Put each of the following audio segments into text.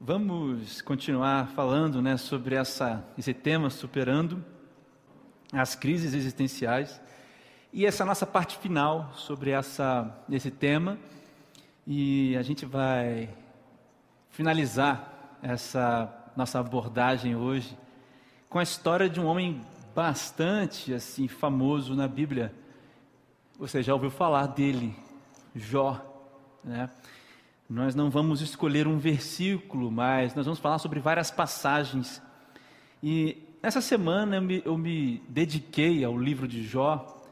Vamos continuar falando né, sobre essa, esse tema, superando as crises existenciais. E essa nossa parte final sobre essa, esse tema. E a gente vai finalizar essa nossa abordagem hoje com a história de um homem bastante assim famoso na Bíblia. Você já ouviu falar dele, Jó, né? Nós não vamos escolher um versículo, mas nós vamos falar sobre várias passagens. E essa semana eu me, eu me dediquei ao livro de Jó,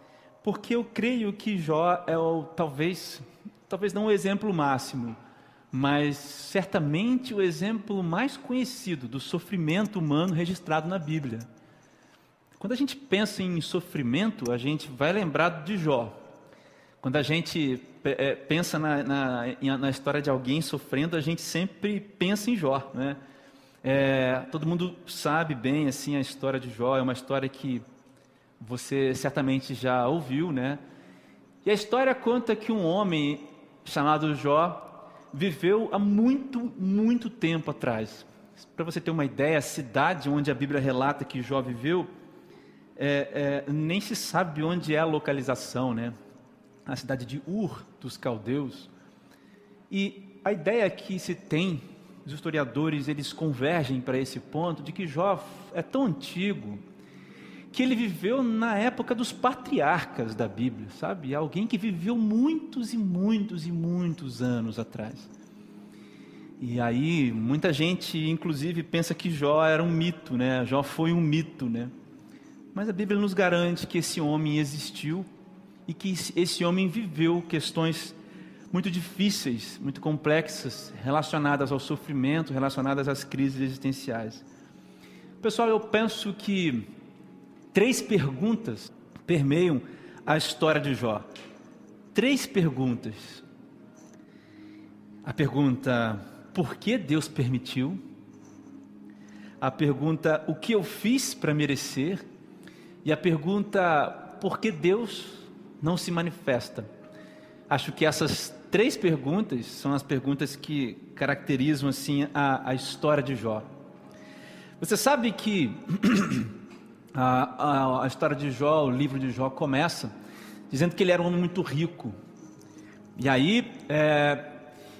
porque eu creio que Jó é o, talvez, talvez não o exemplo máximo, mas certamente o exemplo mais conhecido do sofrimento humano registrado na Bíblia. Quando a gente pensa em sofrimento, a gente vai lembrar de Jó. Quando a gente é, pensa na, na, na, história de alguém sofrendo, a gente sempre pensa em Jó, né? É, todo mundo sabe bem assim a história de Jó, é uma história que você certamente já ouviu, né? E a história conta que um homem chamado Jó viveu há muito, muito tempo atrás. Para você ter uma ideia, a cidade onde a Bíblia relata que Jó viveu, é, é, nem se sabe onde é a localização, né? A cidade de Ur, dos caldeus. E a ideia que se tem, os historiadores eles convergem para esse ponto de que Jó é tão antigo que ele viveu na época dos patriarcas da Bíblia, sabe? Alguém que viveu muitos e muitos e muitos anos atrás. E aí, muita gente, inclusive, pensa que Jó era um mito, né? Jó foi um mito, né? Mas a Bíblia nos garante que esse homem existiu e que esse homem viveu questões muito difíceis, muito complexas, relacionadas ao sofrimento, relacionadas às crises existenciais. Pessoal, eu penso que três perguntas permeiam a história de Jó. Três perguntas. A pergunta: por que Deus permitiu? A pergunta: o que eu fiz para merecer? E a pergunta: por que Deus não se manifesta? Acho que essas três perguntas são as perguntas que caracterizam assim a, a história de Jó. Você sabe que a, a, a, história de Jó, o livro de Jó começa dizendo que ele era um homem muito rico. E aí, é,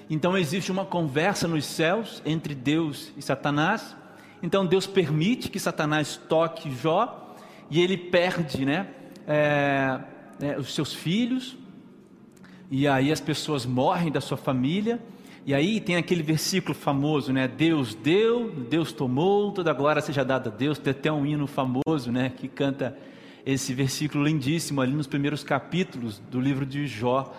então existe uma conversa nos céus entre Deus e Satanás. Então Deus permite que Satanás toque Jó e ele perde, né? É, né, os seus filhos, e aí as pessoas morrem da sua família, e aí tem aquele versículo famoso, né? Deus deu, Deus tomou, toda glória seja dada a Deus. Tem até um hino famoso, né? Que canta esse versículo lindíssimo ali nos primeiros capítulos do livro de Jó.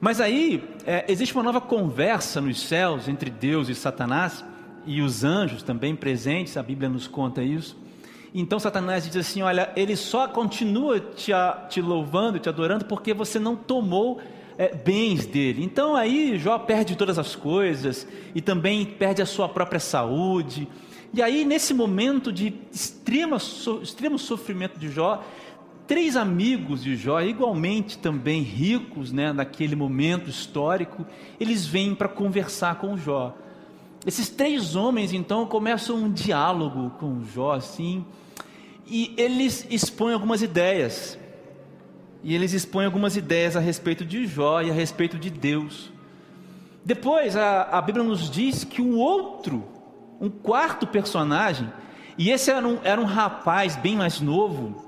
Mas aí é, existe uma nova conversa nos céus entre Deus e Satanás e os anjos também presentes. A Bíblia nos conta isso. Então Satanás diz assim: Olha, ele só continua te, te louvando, te adorando, porque você não tomou é, bens dele. Então aí Jó perde todas as coisas e também perde a sua própria saúde. E aí, nesse momento de extrema, so, extremo sofrimento de Jó, três amigos de Jó, igualmente também ricos, né, naquele momento histórico, eles vêm para conversar com Jó. Esses três homens então começam um diálogo com Jó assim, e eles expõem algumas ideias. E eles expõem algumas ideias a respeito de Jó e a respeito de Deus. Depois a, a Bíblia nos diz que um outro, um quarto personagem, e esse era um, era um rapaz bem mais novo.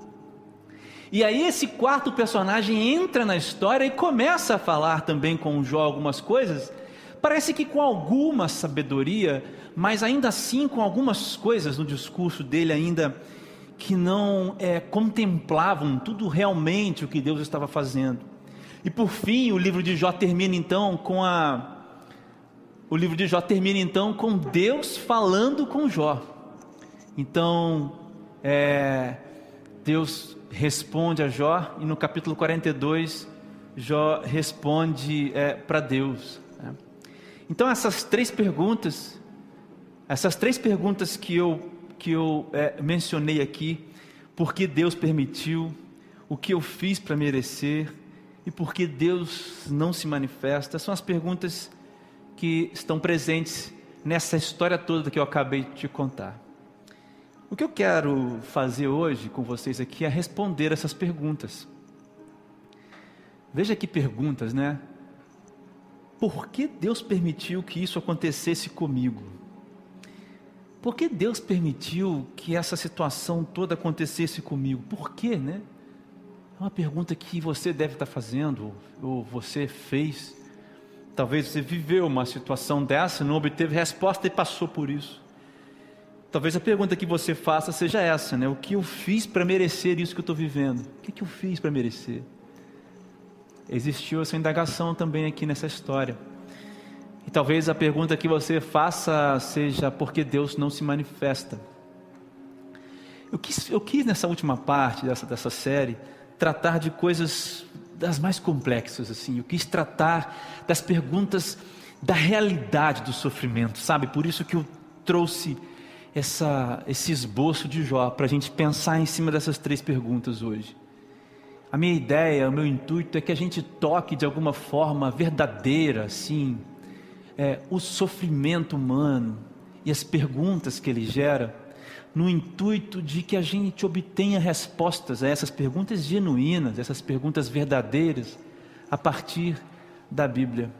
E aí esse quarto personagem entra na história e começa a falar também com Jó algumas coisas Parece que com alguma sabedoria, mas ainda assim com algumas coisas no discurso dele ainda que não é, contemplavam tudo realmente o que Deus estava fazendo. E por fim, o livro de Jó termina então com a o livro de Jó termina então com Deus falando com Jó. Então, é, Deus responde a Jó e no capítulo 42 Jó responde é, para Deus. Então essas três perguntas, essas três perguntas que eu que eu é, mencionei aqui, por que Deus permitiu, o que eu fiz para merecer e por que Deus não se manifesta, são as perguntas que estão presentes nessa história toda que eu acabei de te contar. O que eu quero fazer hoje com vocês aqui é responder essas perguntas. Veja que perguntas, né? Por que Deus permitiu que isso acontecesse comigo? Por que Deus permitiu que essa situação toda acontecesse comigo? Por quê, né? É uma pergunta que você deve estar fazendo, ou você fez. Talvez você viveu uma situação dessa, não obteve resposta e passou por isso. Talvez a pergunta que você faça seja essa, né? O que eu fiz para merecer isso que eu estou vivendo? O que, que eu fiz para merecer? Existiu essa indagação também aqui nessa história. E talvez a pergunta que você faça seja por que Deus não se manifesta? Eu quis, eu quis nessa última parte dessa, dessa série tratar de coisas das mais complexas, assim. Eu quis tratar das perguntas da realidade do sofrimento, sabe? Por isso que eu trouxe essa, esse esboço de Jó, para a gente pensar em cima dessas três perguntas hoje. A minha ideia, o meu intuito é que a gente toque de alguma forma verdadeira, assim, é, o sofrimento humano e as perguntas que ele gera, no intuito de que a gente obtenha respostas a essas perguntas genuínas, essas perguntas verdadeiras, a partir da Bíblia.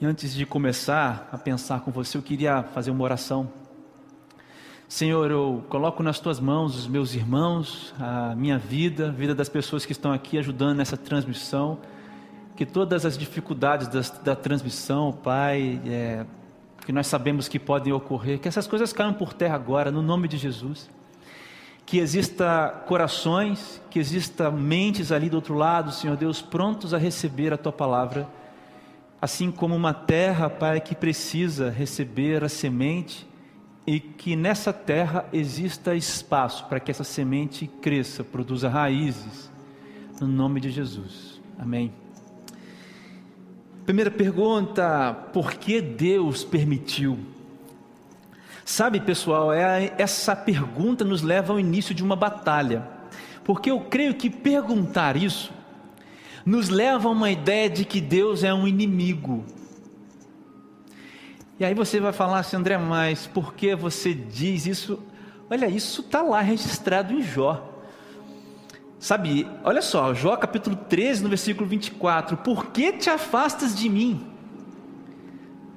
E antes de começar a pensar com você, eu queria fazer uma oração. Senhor, eu coloco nas tuas mãos os meus irmãos, a minha vida, a vida das pessoas que estão aqui ajudando nessa transmissão. Que todas as dificuldades da transmissão, Pai, é, que nós sabemos que podem ocorrer, que essas coisas caiam por terra agora, no nome de Jesus. Que exista corações, que exista mentes ali do outro lado, Senhor Deus, prontos a receber a tua palavra, assim como uma terra, Pai, que precisa receber a semente e que nessa terra exista espaço para que essa semente cresça, produza raízes, no nome de Jesus. Amém. Primeira pergunta: por que Deus permitiu? Sabe, pessoal, é, essa pergunta nos leva ao início de uma batalha, porque eu creio que perguntar isso nos leva a uma ideia de que Deus é um inimigo e aí você vai falar assim, André, mas por que você diz isso? Olha, isso está lá registrado em Jó. Sabe, olha só, Jó capítulo 13, no versículo 24: Por que te afastas de mim?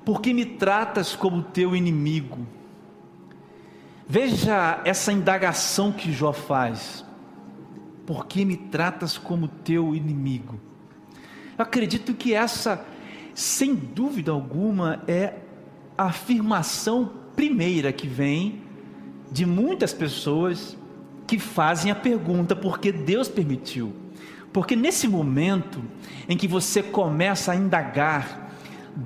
Por que me tratas como teu inimigo? Veja essa indagação que Jó faz. Por que me tratas como teu inimigo? Eu acredito que essa, sem dúvida alguma, é a afirmação primeira que vem de muitas pessoas que fazem a pergunta por que Deus permitiu. Porque nesse momento em que você começa a indagar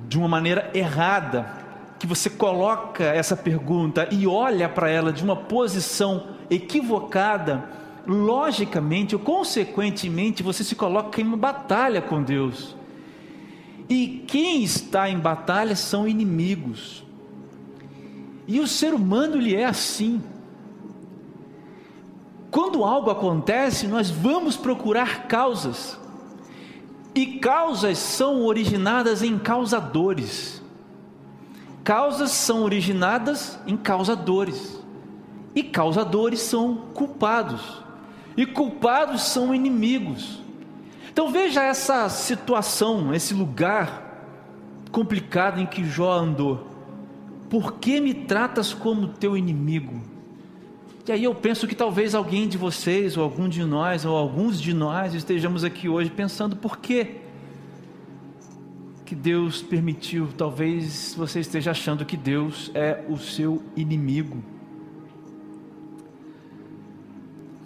de uma maneira errada, que você coloca essa pergunta e olha para ela de uma posição equivocada, logicamente ou consequentemente você se coloca em uma batalha com Deus. E quem está em batalha são inimigos. E o ser humano ele é assim. Quando algo acontece, nós vamos procurar causas. E causas são originadas em causadores. Causas são originadas em causadores. E causadores são culpados. E culpados são inimigos. Então veja essa situação, esse lugar complicado em que Jó andou. Por que me tratas como teu inimigo? E aí eu penso que talvez alguém de vocês, ou algum de nós, ou alguns de nós estejamos aqui hoje pensando por quê? Que Deus permitiu, talvez você esteja achando que Deus é o seu inimigo.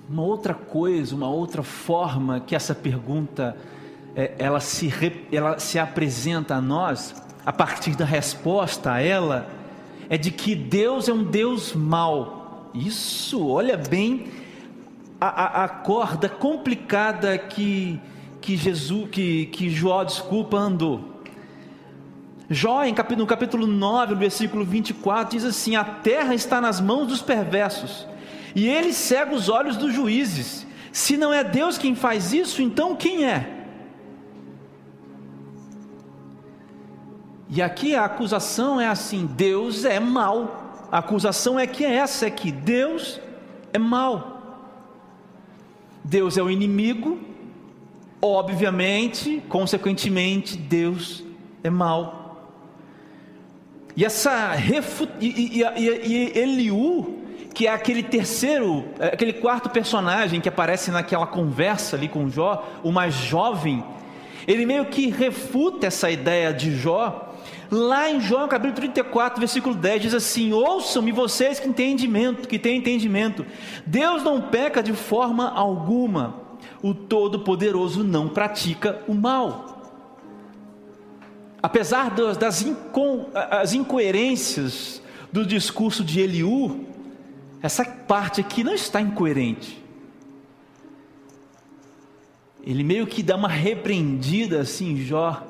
Uma outra coisa, uma outra forma que essa pergunta é, ela, se, ela se apresenta a nós, a partir da resposta a ela, é de que Deus é um Deus mau. Isso, olha bem a, a, a corda complicada que, que Jesus, que, que Jó, desculpa, andou. Jó, no capítulo 9, no versículo 24, diz assim: A terra está nas mãos dos perversos e ele cega os olhos dos juízes. Se não é Deus quem faz isso, então quem é? E aqui a acusação é assim: Deus é mal. A acusação é que é essa, é que Deus é mal. Deus é o inimigo, obviamente, consequentemente, Deus é mal. E essa refu... e, e, e, e Eliú, que é aquele terceiro, é aquele quarto personagem que aparece naquela conversa ali com Jó, o mais jovem, ele meio que refuta essa ideia de Jó. Lá em Jó, capítulo 34, versículo 10, diz assim: Ouçam-me vocês que entendimento, que têm entendimento. Deus não peca de forma alguma. O Todo-Poderoso não pratica o mal. Apesar das, inco, as incoerências do discurso de Eliú, essa parte aqui não está incoerente. Ele meio que dá uma repreendida assim Jó,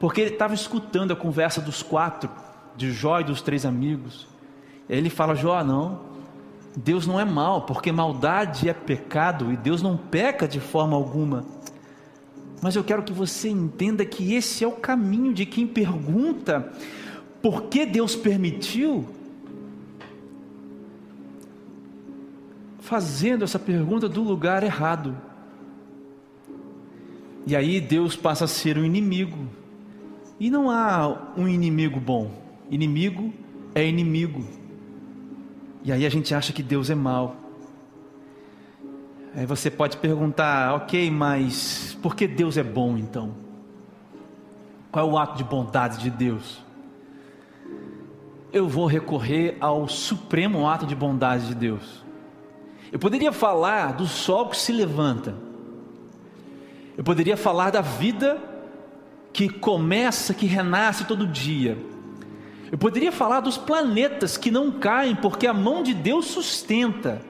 porque ele estava escutando a conversa dos quatro, de Jó e dos três amigos. Ele fala: Jó, não, Deus não é mal, porque maldade é pecado e Deus não peca de forma alguma. Mas eu quero que você entenda que esse é o caminho de quem pergunta por que Deus permitiu, fazendo essa pergunta do lugar errado. E aí Deus passa a ser o inimigo. E não há um inimigo bom. Inimigo é inimigo. E aí a gente acha que Deus é mal. Aí você pode perguntar, ok, mas por que Deus é bom então? Qual é o ato de bondade de Deus? Eu vou recorrer ao supremo ato de bondade de Deus. Eu poderia falar do sol que se levanta eu poderia falar da vida que começa, que renasce todo dia. Eu poderia falar dos planetas que não caem porque a mão de Deus sustenta.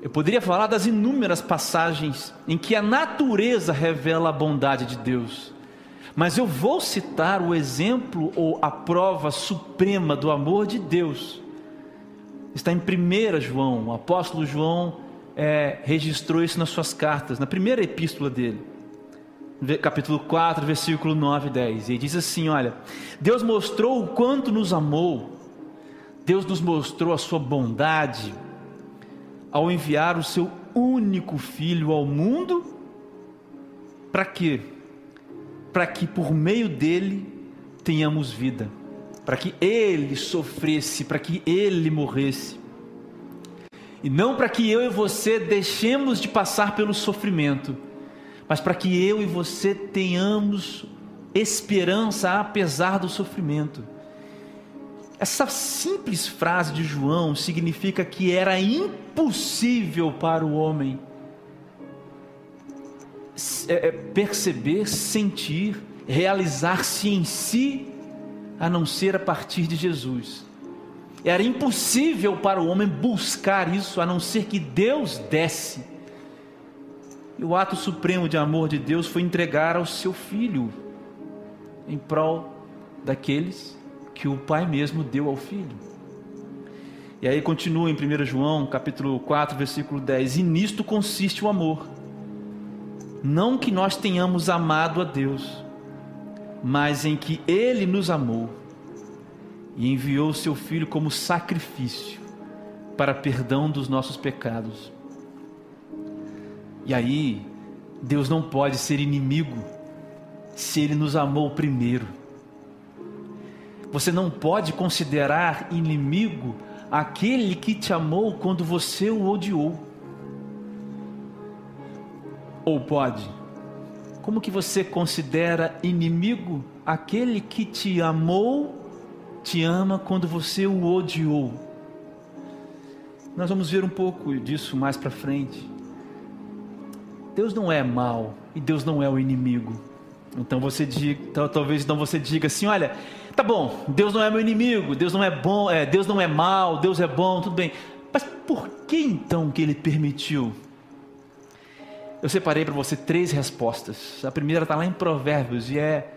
Eu poderia falar das inúmeras passagens em que a natureza revela a bondade de Deus. Mas eu vou citar o exemplo ou a prova suprema do amor de Deus. Está em 1 João, o apóstolo João é, registrou isso nas suas cartas, na primeira epístola dele, capítulo 4, versículo 9 e 10. E ele diz assim: Olha, Deus mostrou o quanto nos amou, Deus nos mostrou a sua bondade ao enviar o seu único filho ao mundo, para quê? Para que por meio dele tenhamos vida, para que ele sofresse, para que ele morresse e não para que eu e você deixemos de passar pelo sofrimento, mas para que eu e você tenhamos esperança apesar do sofrimento. Essa simples frase de João significa que era impossível para o homem é, é, perceber, sentir, realizar-se em si, a não ser a partir de Jesus. Era impossível para o homem buscar isso a não ser que Deus desse. E o ato supremo de amor de Deus foi entregar ao seu filho em prol daqueles que o Pai mesmo deu ao filho. E aí continua em 1 João, capítulo 4, versículo 10: "E nisto consiste o amor, não que nós tenhamos amado a Deus, mas em que ele nos amou e enviou o seu Filho como sacrifício para perdão dos nossos pecados. E aí, Deus não pode ser inimigo se Ele nos amou primeiro. Você não pode considerar inimigo aquele que te amou quando você o odiou. Ou pode? Como que você considera inimigo aquele que te amou te ama quando você o odiou. Nós vamos ver um pouco disso mais para frente. Deus não é mal e Deus não é o inimigo. Então você diga, talvez então você diga assim, olha, tá bom, Deus não é meu inimigo, Deus não é bom, é, Deus não é mal, Deus é bom, tudo bem. Mas por que então que ele permitiu? Eu separei para você três respostas. A primeira está lá em Provérbios e é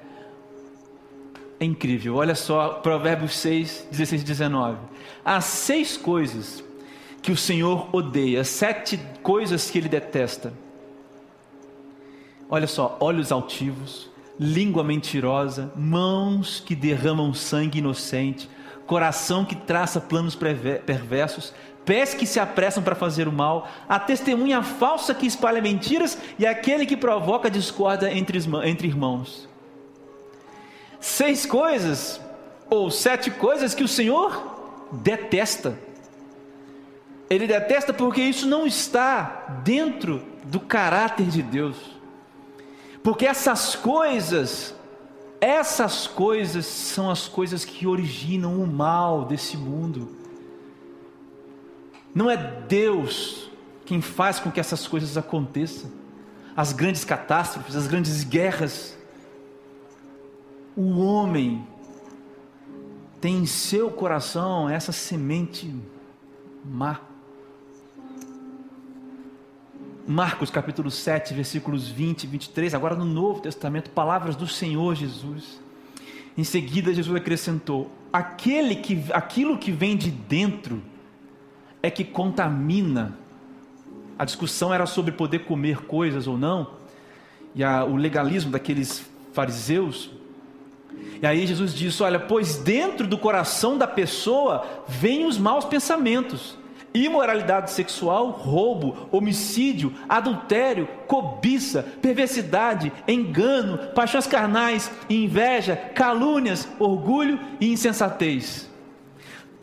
é incrível. Olha só, Provérbios 6, 16 e 19. Há seis coisas que o Senhor odeia, sete coisas que ele detesta. Olha só, olhos altivos, língua mentirosa, mãos que derramam sangue inocente, coração que traça planos perversos, pés que se apressam para fazer o mal, a testemunha falsa que espalha mentiras e aquele que provoca discórdia entre, entre irmãos. Seis coisas, ou sete coisas que o Senhor detesta. Ele detesta porque isso não está dentro do caráter de Deus. Porque essas coisas, essas coisas são as coisas que originam o mal desse mundo. Não é Deus quem faz com que essas coisas aconteçam. As grandes catástrofes, as grandes guerras. O homem tem em seu coração essa semente má. Marcos capítulo 7, versículos 20 e 23, agora no Novo Testamento, palavras do Senhor Jesus. Em seguida, Jesus acrescentou: aquele que, aquilo que vem de dentro é que contamina. A discussão era sobre poder comer coisas ou não, e a, o legalismo daqueles fariseus. E aí Jesus disse: Olha, pois dentro do coração da pessoa vêm os maus pensamentos, imoralidade sexual, roubo, homicídio, adultério, cobiça, perversidade, engano, paixões carnais, inveja, calúnias, orgulho e insensatez.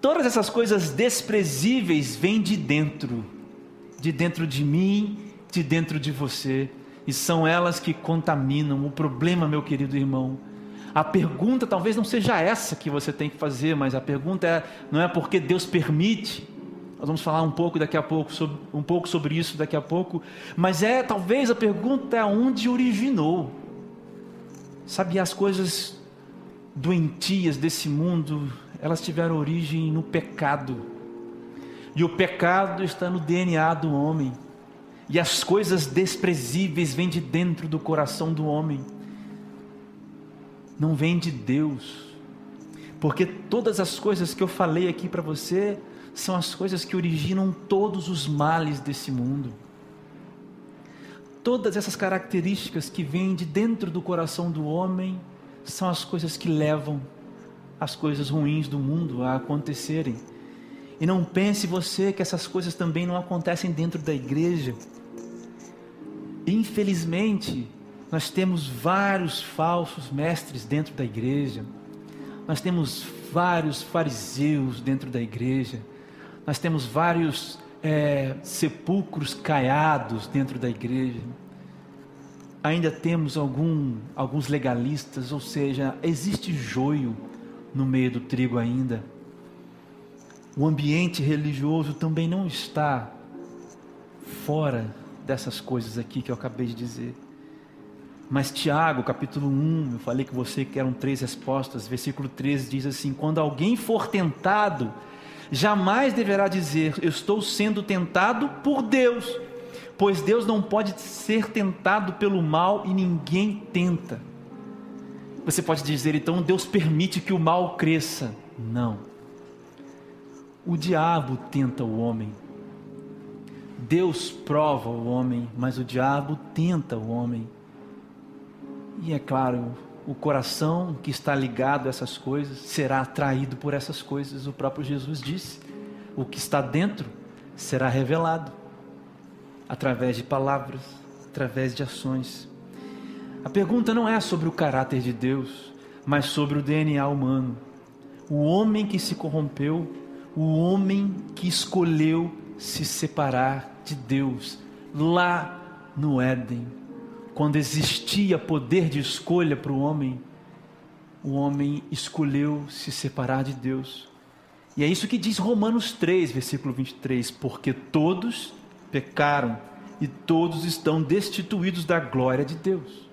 Todas essas coisas desprezíveis vêm de dentro, de dentro de mim, de dentro de você, e são elas que contaminam. O problema, meu querido irmão, a pergunta talvez não seja essa que você tem que fazer, mas a pergunta é, não é porque Deus permite. Nós vamos falar um pouco daqui a pouco sobre, um pouco sobre isso daqui a pouco, mas é talvez a pergunta é onde originou. Sabe as coisas doentias desse mundo elas tiveram origem no pecado. E o pecado está no DNA do homem. E as coisas desprezíveis vêm de dentro do coração do homem. Não vem de Deus. Porque todas as coisas que eu falei aqui para você são as coisas que originam todos os males desse mundo. Todas essas características que vêm de dentro do coração do homem são as coisas que levam as coisas ruins do mundo a acontecerem. E não pense você que essas coisas também não acontecem dentro da igreja. Infelizmente, nós temos vários falsos mestres dentro da igreja. Nós temos vários fariseus dentro da igreja. Nós temos vários é, sepulcros caiados dentro da igreja. Ainda temos algum, alguns legalistas, ou seja, existe joio no meio do trigo ainda. O ambiente religioso também não está fora dessas coisas aqui que eu acabei de dizer. Mas Tiago, capítulo 1, eu falei que você que três respostas, versículo 13 diz assim: Quando alguém for tentado, jamais deverá dizer, Eu estou sendo tentado por Deus, pois Deus não pode ser tentado pelo mal e ninguém tenta. Você pode dizer, então, Deus permite que o mal cresça. Não. O diabo tenta o homem. Deus prova o homem, mas o diabo tenta o homem. E é claro, o coração que está ligado a essas coisas será atraído por essas coisas. O próprio Jesus disse: o que está dentro será revelado através de palavras, através de ações. A pergunta não é sobre o caráter de Deus, mas sobre o DNA humano. O homem que se corrompeu, o homem que escolheu se separar de Deus, lá no Éden, quando existia poder de escolha para o homem, o homem escolheu se separar de Deus. E é isso que diz Romanos 3, versículo 23: porque todos pecaram e todos estão destituídos da glória de Deus.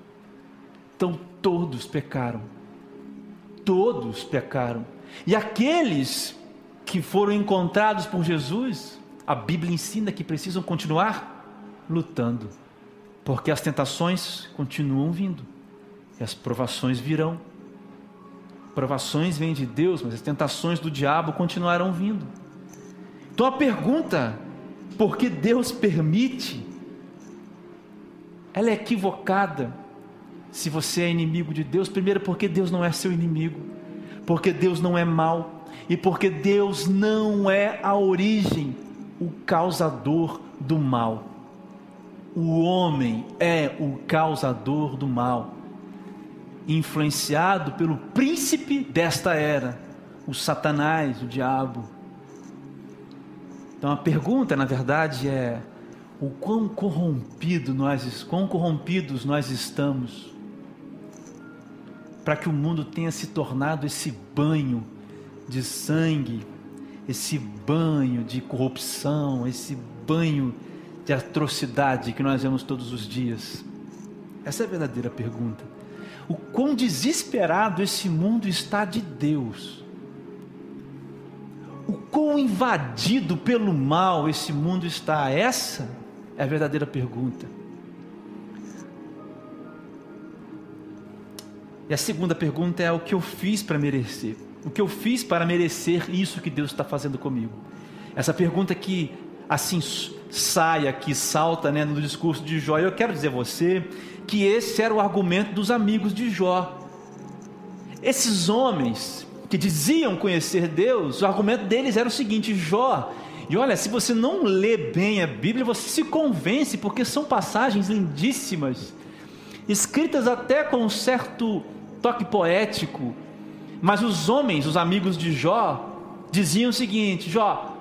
Então todos pecaram. Todos pecaram. E aqueles que foram encontrados por Jesus, a Bíblia ensina que precisam continuar lutando, porque as tentações continuam vindo e as provações virão. Provações vêm de Deus, mas as tentações do diabo continuarão vindo. Então a pergunta, por que Deus permite? Ela é equivocada se você é inimigo de Deus, primeiro porque Deus não é seu inimigo, porque Deus não é mau e porque Deus não é a origem, o causador do mal. O homem é o causador do mal, influenciado pelo príncipe desta era, o Satanás, o diabo. Então a pergunta, na verdade, é: o quão corrompido nós, quão corrompidos nós estamos para que o mundo tenha se tornado esse banho de sangue, esse banho de corrupção, esse banho de atrocidade que nós vemos todos os dias? Essa é a verdadeira pergunta. O quão desesperado esse mundo está de Deus. O quão invadido pelo mal esse mundo está. Essa é a verdadeira pergunta. E a segunda pergunta é o que eu fiz para merecer? O que eu fiz para merecer isso que Deus está fazendo comigo? Essa pergunta que assim sai aqui, salta né, no discurso de Jó. Eu quero dizer a você que esse era o argumento dos amigos de Jó. Esses homens que diziam conhecer Deus, o argumento deles era o seguinte: Jó, e olha, se você não lê bem a Bíblia, você se convence, porque são passagens lindíssimas, escritas até com um certo toque poético, mas os homens, os amigos de Jó, diziam o seguinte: Jó,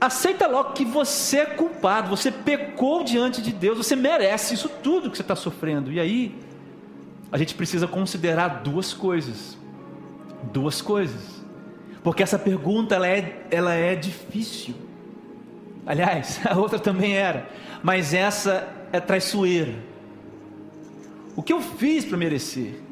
aceita logo que você é culpado, você pecou diante de Deus, você merece isso tudo que você está sofrendo. E aí, a gente precisa considerar duas coisas. Duas coisas. Porque essa pergunta ela é, ela é difícil. Aliás, a outra também era, mas essa é traiçoeira. O que eu fiz para merecer?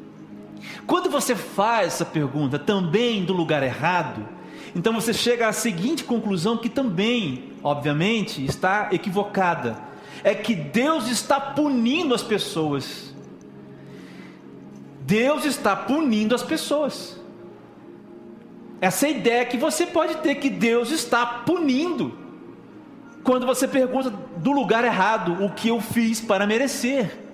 Quando você faz essa pergunta também do lugar errado, então você chega à seguinte conclusão que também, obviamente, está equivocada: é que Deus está punindo as pessoas. Deus está punindo as pessoas. Essa é ideia que você pode ter que Deus está punindo. Quando você pergunta do lugar errado, o que eu fiz para merecer?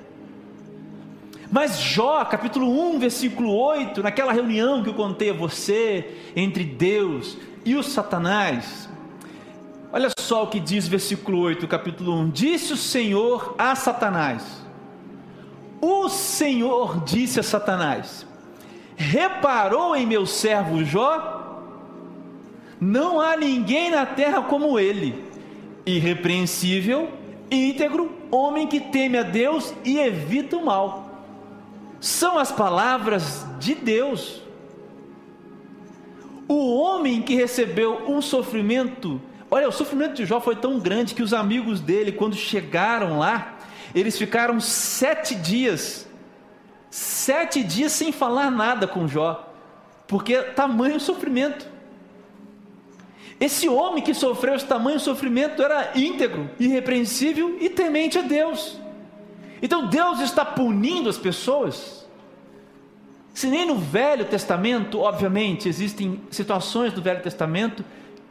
Mas Jó, capítulo 1, versículo 8, naquela reunião que eu contei a você, entre Deus e o Satanás, olha só o que diz versículo 8, capítulo 1: Disse o Senhor a Satanás, o Senhor disse a Satanás: Reparou em meu servo Jó? Não há ninguém na terra como ele, irrepreensível, íntegro, homem que teme a Deus e evita o mal são as palavras de Deus. O homem que recebeu um sofrimento, olha, o sofrimento de Jó foi tão grande que os amigos dele, quando chegaram lá, eles ficaram sete dias, sete dias sem falar nada com Jó, porque tamanho sofrimento. Esse homem que sofreu esse tamanho sofrimento era íntegro, irrepreensível e temente a Deus. Então Deus está punindo as pessoas. Se nem no Velho Testamento, obviamente, existem situações do Velho Testamento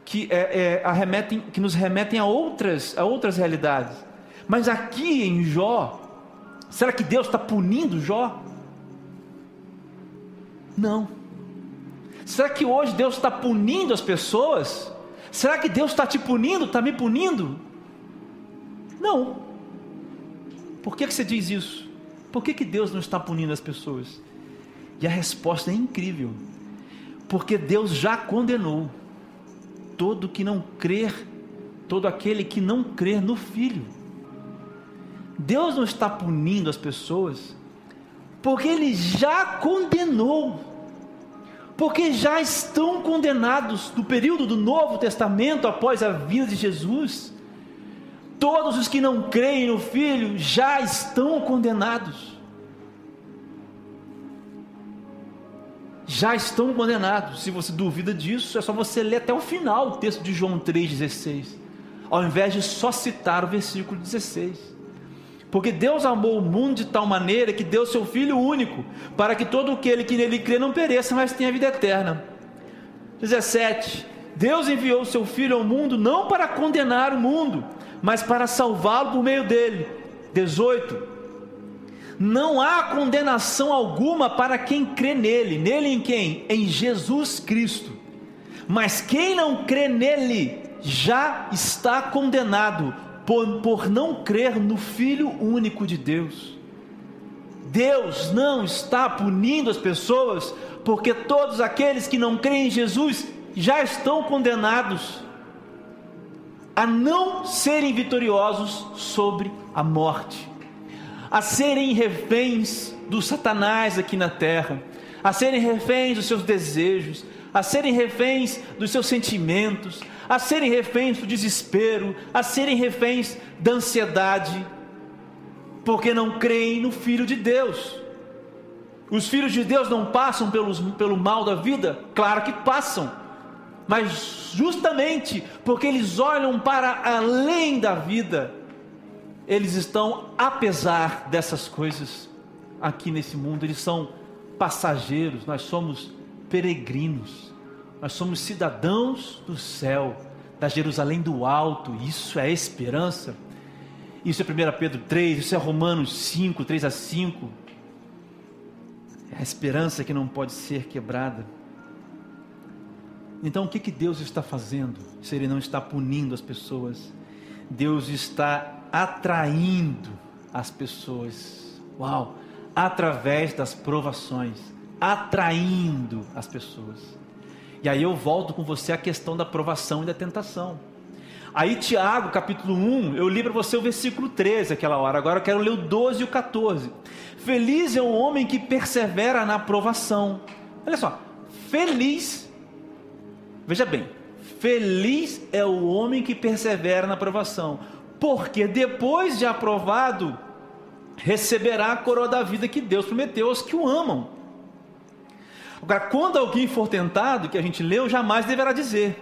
que, é, é, arremetem, que nos remetem a outras, a outras realidades. Mas aqui em Jó, será que Deus está punindo Jó? Não. Será que hoje Deus está punindo as pessoas? Será que Deus está te punindo, está me punindo? Não. Por que, que você diz isso? Por que, que Deus não está punindo as pessoas? E a resposta é incrível, porque Deus já condenou todo que não crer, todo aquele que não crer no Filho. Deus não está punindo as pessoas, porque Ele já condenou, porque já estão condenados no período do Novo Testamento após a vinda de Jesus todos os que não creem no Filho já estão condenados. Já estão condenados. Se você duvida disso, é só você ler até o final o texto de João 3,16, ao invés de só citar o versículo 16. Porque Deus amou o mundo de tal maneira que deu seu Filho único, para que todo aquele que nele crê não pereça, mas tenha vida eterna. 17. Deus enviou seu Filho ao mundo não para condenar o mundo, mas para salvá-lo por meio dele. 18. não há condenação alguma para quem crê nele. Nele em quem? Em Jesus Cristo. Mas quem não crê nele já está condenado por, por não crer no Filho único de Deus. Deus não está punindo as pessoas, porque todos aqueles que não creem em Jesus já estão condenados a não serem vitoriosos sobre a morte, a serem reféns do Satanás aqui na terra, a serem reféns dos seus desejos, a serem reféns dos seus sentimentos, a serem reféns do desespero, a serem reféns da ansiedade, porque não creem no Filho de Deus. Os filhos de Deus não passam pelos, pelo mal da vida? Claro que passam, mas justamente porque eles olham para além da vida, eles estão, apesar dessas coisas, aqui nesse mundo, eles são passageiros, nós somos peregrinos. Nós somos cidadãos do céu, da Jerusalém do alto, isso é esperança. Isso é 1 Pedro 3, isso é Romanos 5, 3 a 5. É a esperança que não pode ser quebrada. Então, o que, que Deus está fazendo se Ele não está punindo as pessoas? Deus está atraindo as pessoas. Uau! Através das provações, atraindo as pessoas. E aí eu volto com você à questão da provação e da tentação. Aí Tiago, capítulo 1, eu li para você o versículo 13 aquela hora, agora eu quero ler o 12 e o 14. Feliz é o homem que persevera na provação. Olha só, feliz, veja bem, feliz é o homem que persevera na provação, porque depois de aprovado, receberá a coroa da vida que Deus prometeu aos que o amam. Agora, quando alguém for tentado, que a gente leu, jamais deverá dizer: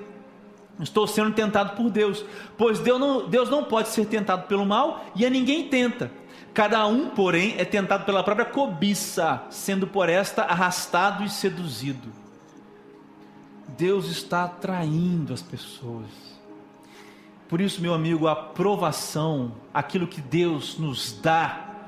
Estou sendo tentado por Deus, pois Deus não, Deus não pode ser tentado pelo mal e a ninguém tenta. Cada um, porém, é tentado pela própria cobiça, sendo por esta arrastado e seduzido. Deus está atraindo as pessoas. Por isso, meu amigo, a aprovação, aquilo que Deus nos dá,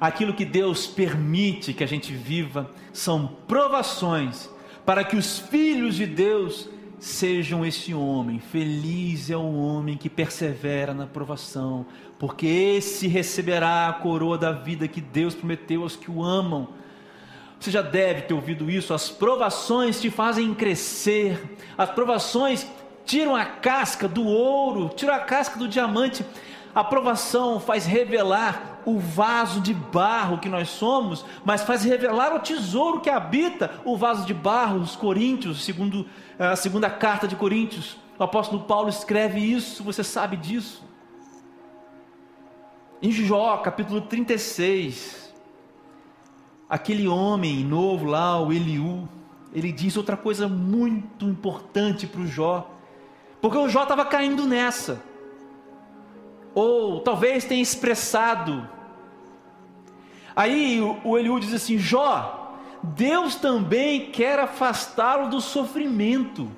aquilo que Deus permite que a gente viva são provações para que os filhos de Deus sejam esse homem. Feliz é o homem que persevera na provação, porque esse receberá a coroa da vida que Deus prometeu aos que o amam. Você já deve ter ouvido isso. As provações te fazem crescer, as provações tiram a casca do ouro, tiram a casca do diamante. A provação faz revelar o vaso de barro que nós somos, mas faz revelar o tesouro que habita o vaso de barro, os Coríntios, segundo a segunda carta de Coríntios. O apóstolo Paulo escreve isso, você sabe disso. Em Jó, capítulo 36, aquele homem novo lá, o Eliú, ele diz outra coisa muito importante para o Jó, porque o Jó estava caindo nessa ou talvez tenha expressado. Aí o Eliú diz assim: Jó, Deus também quer afastá-lo do sofrimento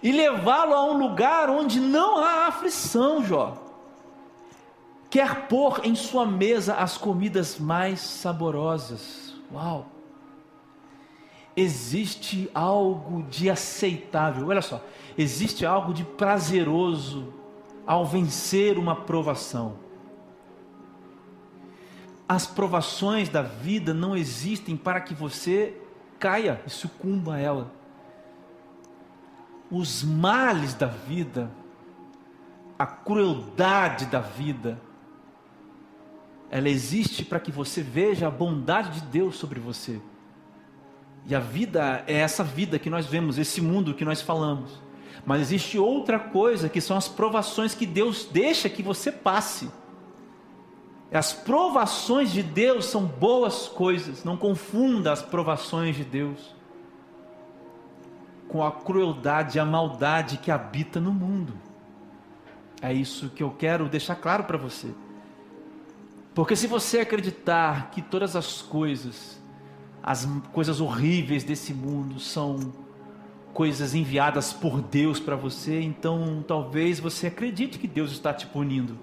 e levá-lo a um lugar onde não há aflição, Jó. Quer pôr em sua mesa as comidas mais saborosas. Uau! Existe algo de aceitável, olha só, existe algo de prazeroso ao vencer uma provação. As provações da vida não existem para que você caia e sucumba a ela. Os males da vida, a crueldade da vida, ela existe para que você veja a bondade de Deus sobre você. E a vida é essa vida que nós vemos, esse mundo que nós falamos. Mas existe outra coisa que são as provações que Deus deixa que você passe. As provações de Deus são boas coisas, não confunda as provações de Deus com a crueldade e a maldade que habita no mundo. É isso que eu quero deixar claro para você. Porque se você acreditar que todas as coisas, as coisas horríveis desse mundo são coisas enviadas por Deus para você, então talvez você acredite que Deus está te punindo.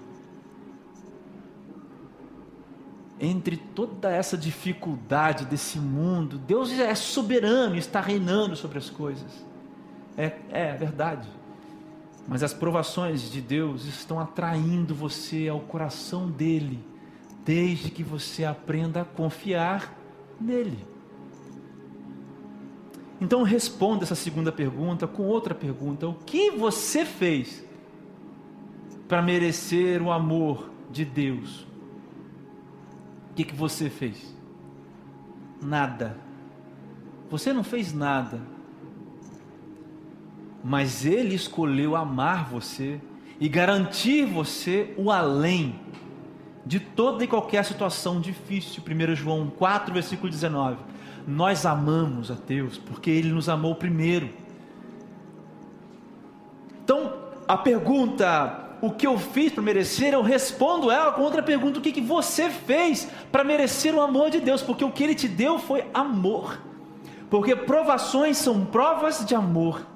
entre toda essa dificuldade desse mundo, Deus é soberano, está reinando sobre as coisas. É, é verdade. Mas as provações de Deus estão atraindo você ao coração dele, desde que você aprenda a confiar nele. Então responda essa segunda pergunta com outra pergunta: o que você fez para merecer o amor de Deus? O que, que você fez? Nada. Você não fez nada. Mas Ele escolheu amar você e garantir você o além de toda e qualquer situação difícil. 1 João 4, versículo 19. Nós amamos a Deus porque Ele nos amou primeiro. Então, a pergunta o que eu fiz para merecer, eu respondo ela com outra pergunta: o que, que você fez para merecer o amor de Deus? Porque o que Ele te deu foi amor. Porque provações são provas de amor.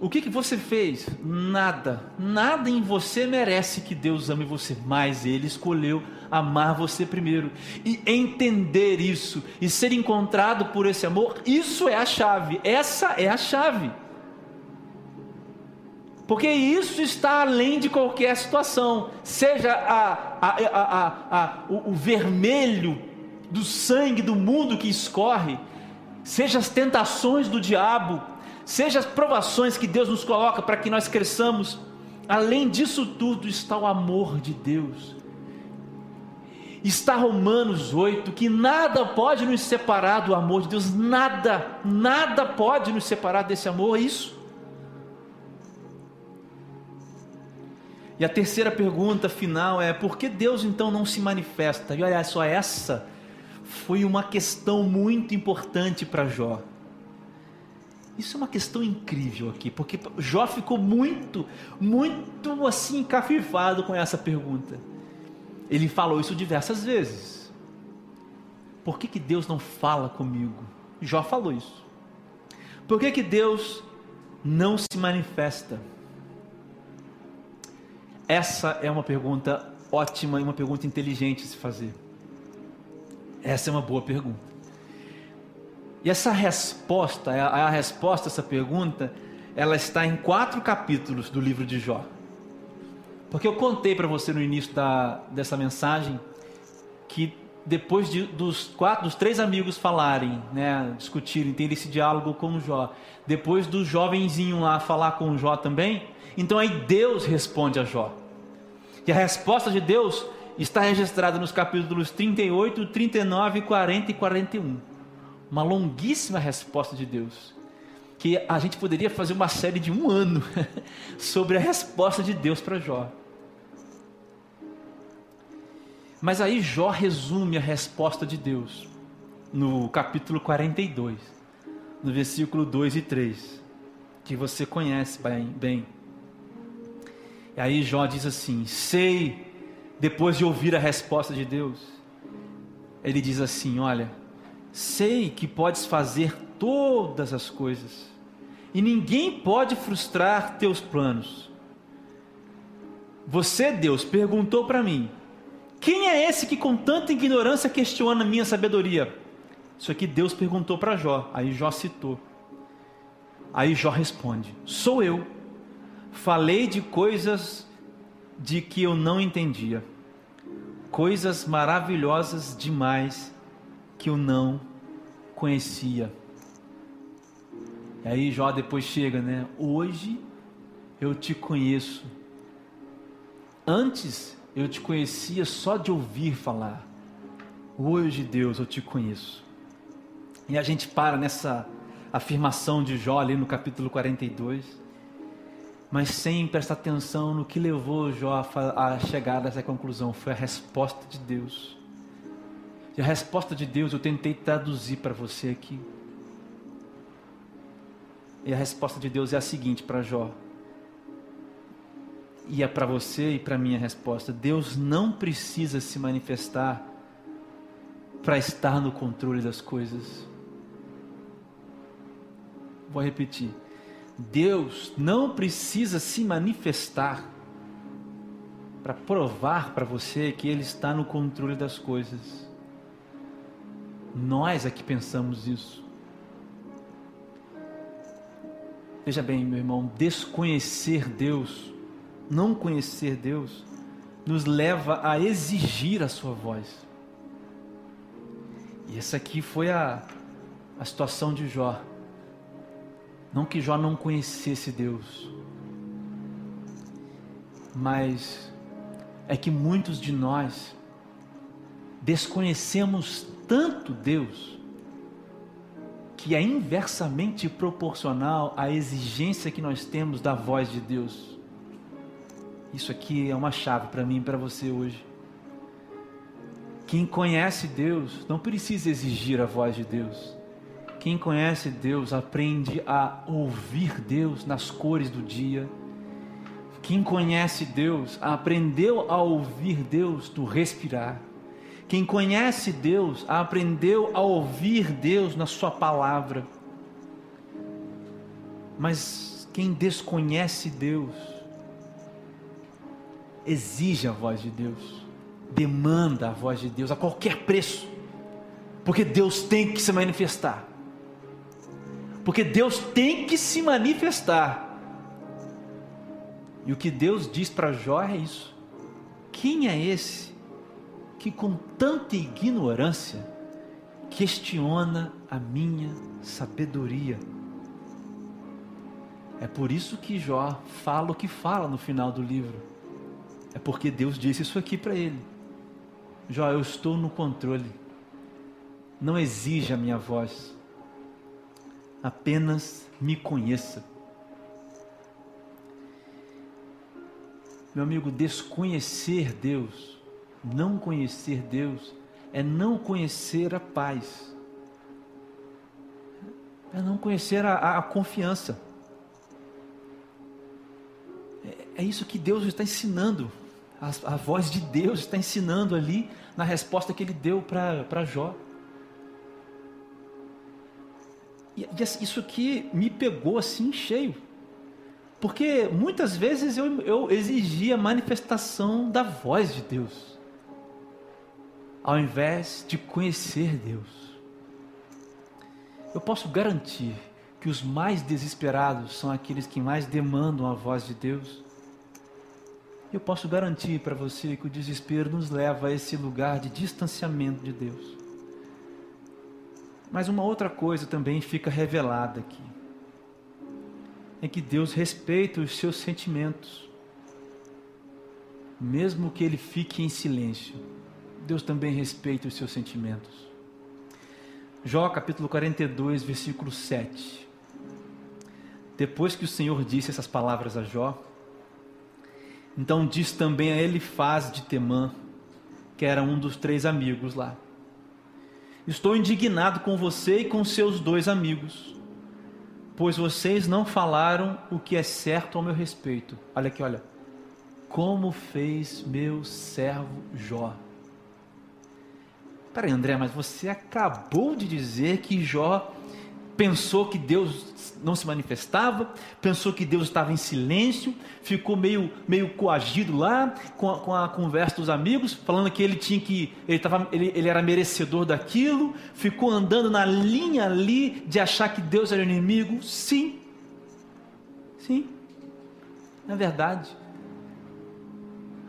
O que, que você fez? Nada. Nada em você merece que Deus ame você, mas Ele escolheu amar você primeiro. E entender isso e ser encontrado por esse amor, isso é a chave. Essa é a chave porque isso está além de qualquer situação, seja a, a, a, o, o vermelho do sangue do mundo que escorre, seja as tentações do diabo, seja as provações que Deus nos coloca para que nós cresçamos, além disso tudo está o amor de Deus. Está Romanos 8, que nada pode nos separar do amor de Deus, nada, nada pode nos separar desse amor, é isso. E a terceira pergunta final é: por que Deus então não se manifesta? E olha só, essa foi uma questão muito importante para Jó. Isso é uma questão incrível aqui, porque Jó ficou muito, muito assim encafifado com essa pergunta. Ele falou isso diversas vezes. Por que, que Deus não fala comigo? Jó falou isso. Por que, que Deus não se manifesta? Essa é uma pergunta ótima e uma pergunta inteligente de se fazer. Essa é uma boa pergunta. E essa resposta, a, a resposta a essa pergunta, ela está em quatro capítulos do livro de Jó. Porque eu contei para você no início da, dessa mensagem que depois de, dos quatro, dos três amigos falarem, né, discutirem, ter esse diálogo com o Jó, depois do jovenzinho lá falar com o Jó também, então aí Deus responde a Jó. E a resposta de Deus está registrada nos capítulos 38, 39, 40 e 41. Uma longuíssima resposta de Deus. Que a gente poderia fazer uma série de um ano sobre a resposta de Deus para Jó. Mas aí Jó resume a resposta de Deus no capítulo 42, no versículo 2 e 3, que você conhece bem. E aí Jó diz assim: Sei, depois de ouvir a resposta de Deus, ele diz assim: Olha, sei que podes fazer todas as coisas, e ninguém pode frustrar teus planos. Você, Deus, perguntou para mim: Quem é esse que com tanta ignorância questiona minha sabedoria? Isso aqui Deus perguntou para Jó, aí Jó citou. Aí Jó responde: Sou eu Falei de coisas de que eu não entendia, coisas maravilhosas demais que eu não conhecia. E aí Jó depois chega, né? Hoje eu te conheço. Antes eu te conhecia só de ouvir falar. Hoje, Deus, eu te conheço. E a gente para nessa afirmação de Jó ali no capítulo 42 mas sem prestar atenção no que levou Jó a chegar a essa conclusão. Foi a resposta de Deus. E a resposta de Deus eu tentei traduzir para você aqui. E a resposta de Deus é a seguinte para Jó. E é para você e para mim a resposta. Deus não precisa se manifestar para estar no controle das coisas. Vou repetir. Deus não precisa se manifestar para provar para você que Ele está no controle das coisas. Nós é que pensamos isso. Veja bem, meu irmão, desconhecer Deus, não conhecer Deus, nos leva a exigir a Sua voz. E essa aqui foi a, a situação de Jó. Não que Jó não conhecesse Deus, mas é que muitos de nós desconhecemos tanto Deus que é inversamente proporcional à exigência que nós temos da voz de Deus. Isso aqui é uma chave para mim e para você hoje. Quem conhece Deus não precisa exigir a voz de Deus. Quem conhece Deus aprende a ouvir Deus nas cores do dia. Quem conhece Deus aprendeu a ouvir Deus do respirar. Quem conhece Deus aprendeu a ouvir Deus na Sua palavra. Mas quem desconhece Deus exige a voz de Deus demanda a voz de Deus a qualquer preço, porque Deus tem que se manifestar. Porque Deus tem que se manifestar. E o que Deus diz para Jó é isso. Quem é esse que com tanta ignorância questiona a minha sabedoria? É por isso que Jó fala o que fala no final do livro. É porque Deus disse isso aqui para ele. Jó, eu estou no controle. Não exija a minha voz. Apenas me conheça. Meu amigo, desconhecer Deus, não conhecer Deus, é não conhecer a paz, é não conhecer a, a confiança. É, é isso que Deus está ensinando a, a voz de Deus está ensinando ali na resposta que ele deu para Jó. E, e isso aqui me pegou assim cheio. Porque muitas vezes eu, eu exigia a manifestação da voz de Deus, ao invés de conhecer Deus. Eu posso garantir que os mais desesperados são aqueles que mais demandam a voz de Deus eu posso garantir para você que o desespero nos leva a esse lugar de distanciamento de Deus. Mas uma outra coisa também fica revelada aqui: é que Deus respeita os seus sentimentos, mesmo que ele fique em silêncio. Deus também respeita os seus sentimentos. Jó capítulo 42, versículo 7. Depois que o Senhor disse essas palavras a Jó, então diz também a Elifaz de Temã, que era um dos três amigos lá: Estou indignado com você e com seus dois amigos, pois vocês não falaram o que é certo ao meu respeito. Olha aqui, olha. Como fez meu servo Jó. Peraí, André, mas você acabou de dizer que Jó pensou que Deus não se manifestava, pensou que Deus estava em silêncio, ficou meio, meio coagido lá com a, com a conversa dos amigos, falando que ele tinha que, ele, tava, ele, ele era merecedor daquilo, ficou andando na linha ali de achar que Deus era inimigo. Sim, sim, é verdade.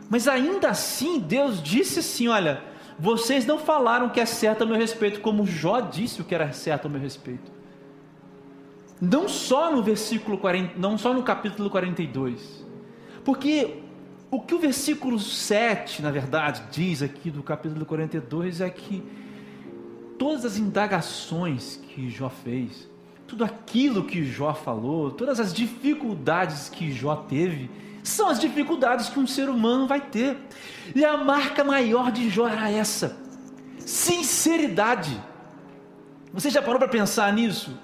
Mas ainda assim, Deus disse assim: olha, vocês não falaram que é certo a meu respeito, como Jó disse o que era certo a meu respeito. Não só no versículo 40, não só no capítulo 42. Porque o que o versículo 7, na verdade, diz aqui do capítulo 42 é que todas as indagações que Jó fez, tudo aquilo que Jó falou, todas as dificuldades que Jó teve, são as dificuldades que um ser humano vai ter. E a marca maior de Jó era essa: sinceridade. Você já parou para pensar nisso?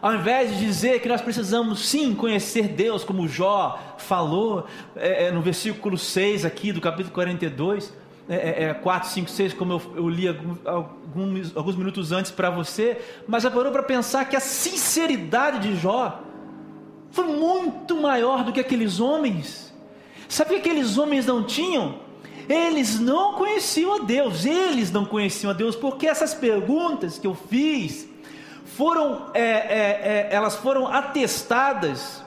Ao invés de dizer que nós precisamos sim conhecer Deus, como Jó falou é, é, no versículo 6 aqui do capítulo 42, é, é, 4, 5, 6, como eu, eu li alguns, alguns minutos antes para você, mas já parou para pensar que a sinceridade de Jó foi muito maior do que aqueles homens. Sabe o que aqueles homens não tinham? Eles não conheciam a Deus, eles não conheciam a Deus, porque essas perguntas que eu fiz foram, é, é, é, elas foram atestadas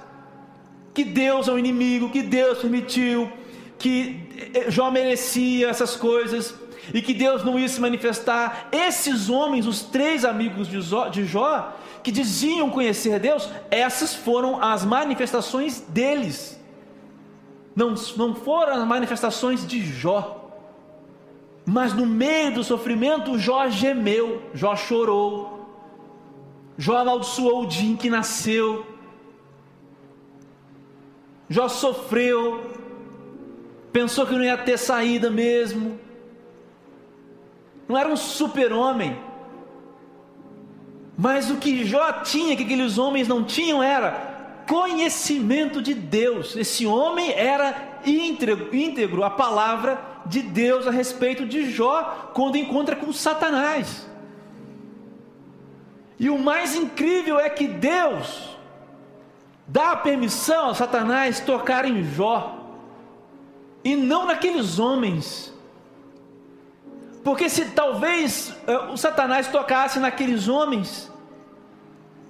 que Deus é o inimigo, que Deus permitiu, que é, Jó merecia essas coisas e que Deus não ia se manifestar. Esses homens, os três amigos de Jó, de Jó que diziam conhecer Deus, essas foram as manifestações deles. Não, não foram as manifestações de Jó. Mas no meio do sofrimento, Jó gemeu, Jó chorou, Jó amaldiçoou o dia em que nasceu, Jó sofreu, pensou que não ia ter saída mesmo, não era um super-homem, mas o que Jó tinha, que aqueles homens não tinham, era conhecimento de Deus. Esse homem era íntegro, íntegro a palavra de Deus a respeito de Jó quando encontra com Satanás. E o mais incrível é que Deus dá permissão a Satanás tocar em Jó e não naqueles homens. Porque se talvez uh, o Satanás tocasse naqueles homens,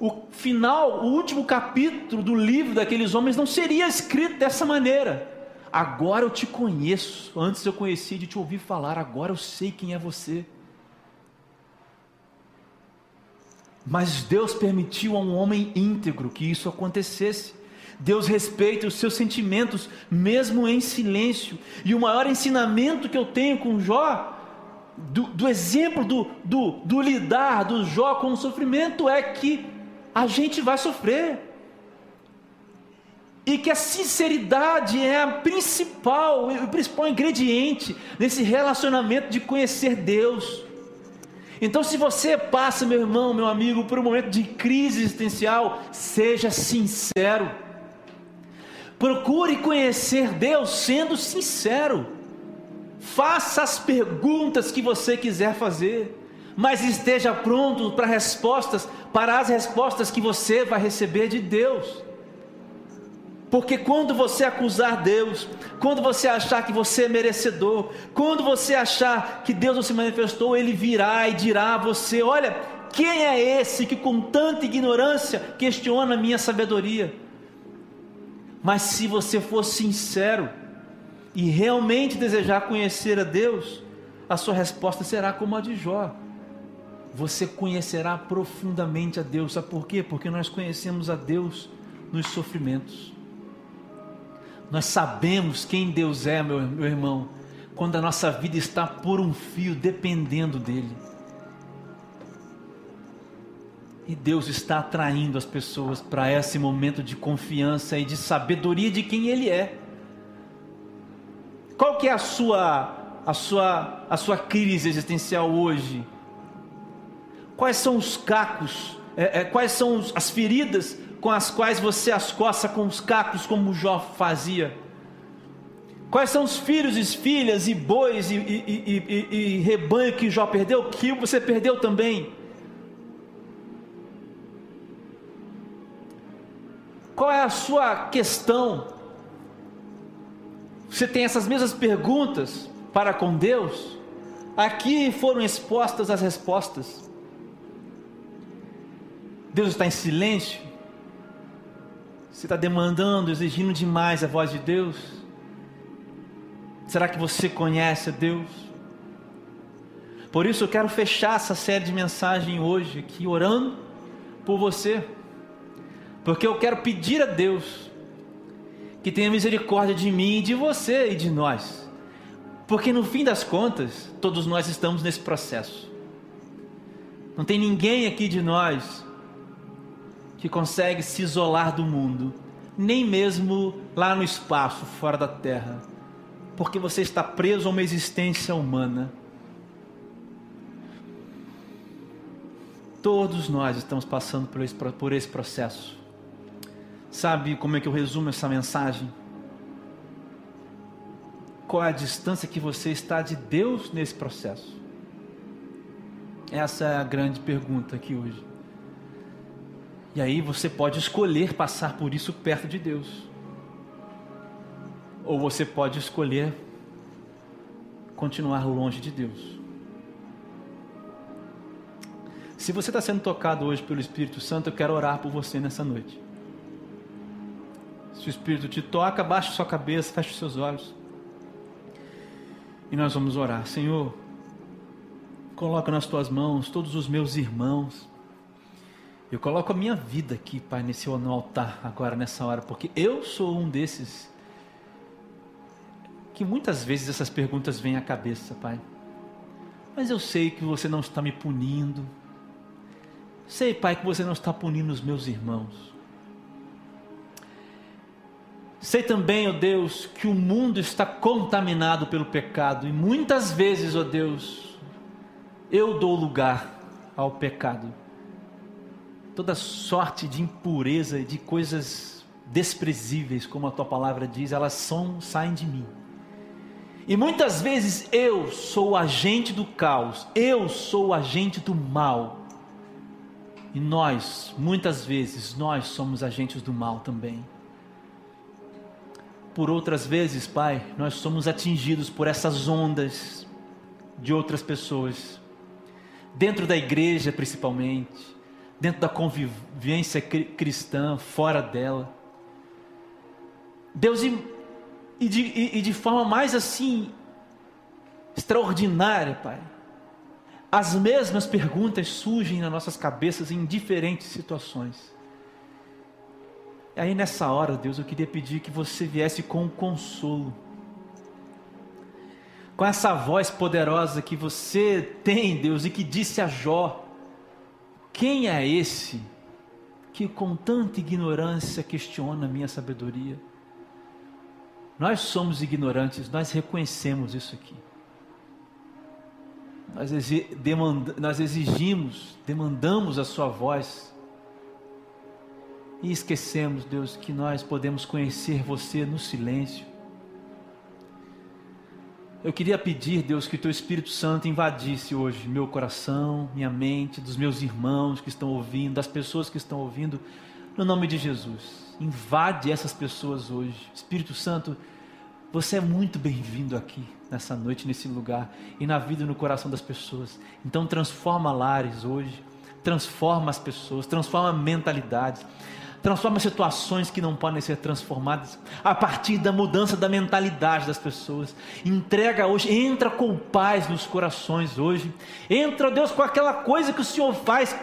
o final, o último capítulo do livro daqueles homens não seria escrito dessa maneira. Agora eu te conheço. Antes eu conhecia de te ouvir falar, agora eu sei quem é você. Mas Deus permitiu a um homem íntegro que isso acontecesse. Deus respeita os seus sentimentos, mesmo em silêncio. E o maior ensinamento que eu tenho com Jó, do, do exemplo do, do, do lidar do Jó com o sofrimento, é que a gente vai sofrer. E que a sinceridade é a principal, o principal ingrediente nesse relacionamento de conhecer Deus. Então, se você passa, meu irmão, meu amigo, por um momento de crise existencial, seja sincero. Procure conhecer Deus sendo sincero. Faça as perguntas que você quiser fazer mas esteja pronto para respostas, para as respostas que você vai receber de Deus. Porque quando você acusar Deus, quando você achar que você é merecedor, quando você achar que Deus não se manifestou, Ele virá e dirá a você: Olha, quem é esse que com tanta ignorância questiona a minha sabedoria? Mas se você for sincero e realmente desejar conhecer a Deus, a sua resposta será como a de Jó você conhecerá profundamente a Deus. Sabe por quê? Porque nós conhecemos a Deus nos sofrimentos. Nós sabemos quem Deus é, meu, meu irmão, quando a nossa vida está por um fio dependendo dEle. E Deus está atraindo as pessoas para esse momento de confiança e de sabedoria de quem Ele é. Qual que é a sua a sua a sua crise existencial hoje? Quais são os cacos? É, é, quais são as feridas com as quais você as coça com os cacos, como Jó fazia? Quais são os filhos e filhas e bois e, e, e, e, rebanho que Jó perdeu? Que você perdeu também? Qual é a sua questão? Você tem essas mesmas perguntas para com Deus? Aqui foram expostas as respostas. Deus está em silêncio? Você está demandando, exigindo demais a voz de Deus? Será que você conhece a Deus? Por isso eu quero fechar essa série de mensagem hoje aqui, orando por você, porque eu quero pedir a Deus que tenha misericórdia de mim de você e de nós, porque no fim das contas, todos nós estamos nesse processo. Não tem ninguém aqui de nós que consegue se isolar do mundo, nem mesmo lá no espaço, fora da terra, porque você está preso a uma existência humana. Todos nós estamos passando por esse, processo. Sabe como é que eu resumo essa mensagem? Qual é a distância que você está de Deus nesse processo? Essa é a grande pergunta aqui hoje. E aí você pode escolher passar por isso perto de Deus. ou você pode escolher continuar longe de Deus. Se você está sendo tocado hoje pelo Espírito Santo, eu quero orar por você nessa noite. Se o Espírito te toca, baixe sua cabeça, feche seus olhos. E nós vamos orar. Senhor, coloca nas tuas mãos todos os meus irmãos. Eu coloco a minha vida aqui, Pai, nesse altar, agora, nessa hora, porque eu sou um desses que muitas vezes essas perguntas vêm à cabeça, Pai. Mas eu sei que você não está me punindo. Sei, Pai, que você não está punindo os meus irmãos. Sei também, ó oh Deus, que o mundo está contaminado pelo pecado e muitas vezes, ó oh Deus, eu dou lugar ao pecado. Toda sorte de impureza e de coisas desprezíveis, como a tua palavra diz, elas são, saem de mim. E muitas vezes eu sou o agente do caos, eu sou o agente do mal. E nós, muitas vezes, nós somos agentes do mal também. Por outras vezes, Pai, nós somos atingidos por essas ondas de outras pessoas, dentro da igreja principalmente, dentro da convivência cristã, fora dela. Deus, e de, e, e de forma mais assim, extraordinária, Pai. As mesmas perguntas surgem nas nossas cabeças em diferentes situações. E aí nessa hora, Deus, eu queria pedir que você viesse com um consolo. Com essa voz poderosa que você tem, Deus, e que disse a Jó: Quem é esse que com tanta ignorância questiona a minha sabedoria? Nós somos ignorantes, nós reconhecemos isso aqui. Nós, nós exigimos, demandamos a Sua voz. E esquecemos, Deus, que nós podemos conhecer você no silêncio. Eu queria pedir, Deus, que o Teu Espírito Santo invadisse hoje meu coração, minha mente, dos meus irmãos que estão ouvindo, das pessoas que estão ouvindo, no nome de Jesus. Invade essas pessoas hoje. Espírito Santo, você é muito bem-vindo aqui, nessa noite, nesse lugar, e na vida e no coração das pessoas. Então transforma lares hoje, transforma as pessoas, transforma mentalidades, transforma situações que não podem ser transformadas a partir da mudança da mentalidade das pessoas. Entrega hoje, entra com paz nos corações hoje. Entra, Deus, com aquela coisa que o Senhor faz,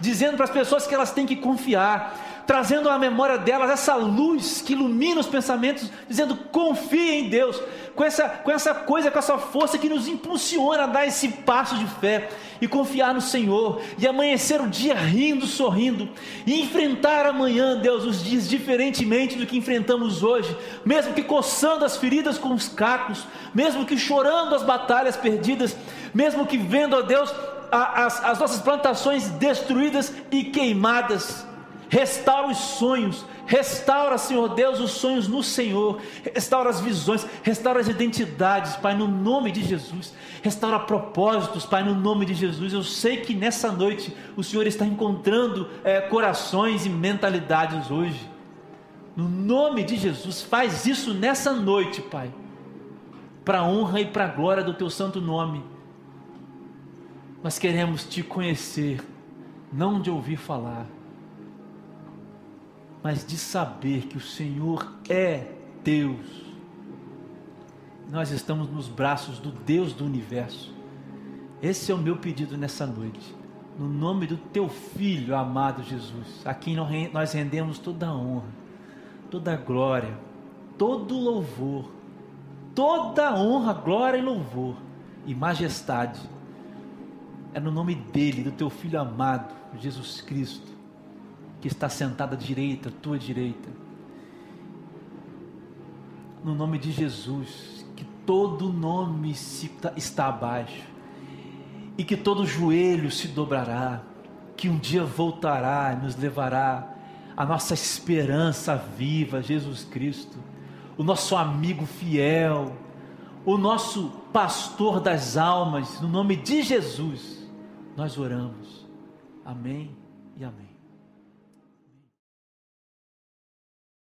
dizendo para as pessoas que elas têm que confiar trazendo à memória delas essa luz que ilumina os pensamentos, dizendo: confie em Deus, com essa, com essa coisa, com essa força que nos impulsiona a dar esse passo de fé e confiar no Senhor, e amanhecer o dia rindo, sorrindo, e enfrentar amanhã, Deus, os dias diferentemente do que enfrentamos hoje, mesmo que coçando as feridas com os cacos, mesmo que chorando as batalhas perdidas, mesmo que vendo, ó Deus, as, as nossas plantações destruídas e queimadas restaura os sonhos, restaura, Senhor Deus, os sonhos no Senhor, restaura as visões, restaura as identidades, Pai, no nome de Jesus, restaura propósitos, Pai, no nome de Jesus. Eu sei que nessa noite o Senhor está encontrando é, corações e mentalidades hoje, no nome de Jesus, faz isso nessa noite, Pai, para a honra e para a glória do Teu santo nome. Nós queremos te conhecer, não de ouvir falar mas de saber que o Senhor é Deus. Nós estamos nos braços do Deus do universo. Esse é o meu pedido nessa noite. No nome do teu filho amado Jesus, a quem nós rendemos toda a honra, toda a glória, todo o louvor, toda honra, glória e louvor e majestade. É no nome dele, do teu filho amado, Jesus Cristo que está sentado à direita, tua direita. No nome de Jesus, que todo nome se, está abaixo e que todo joelho se dobrará, que um dia voltará e nos levará a nossa esperança viva, Jesus Cristo, o nosso amigo fiel, o nosso pastor das almas, no nome de Jesus, nós oramos. Amém e amém.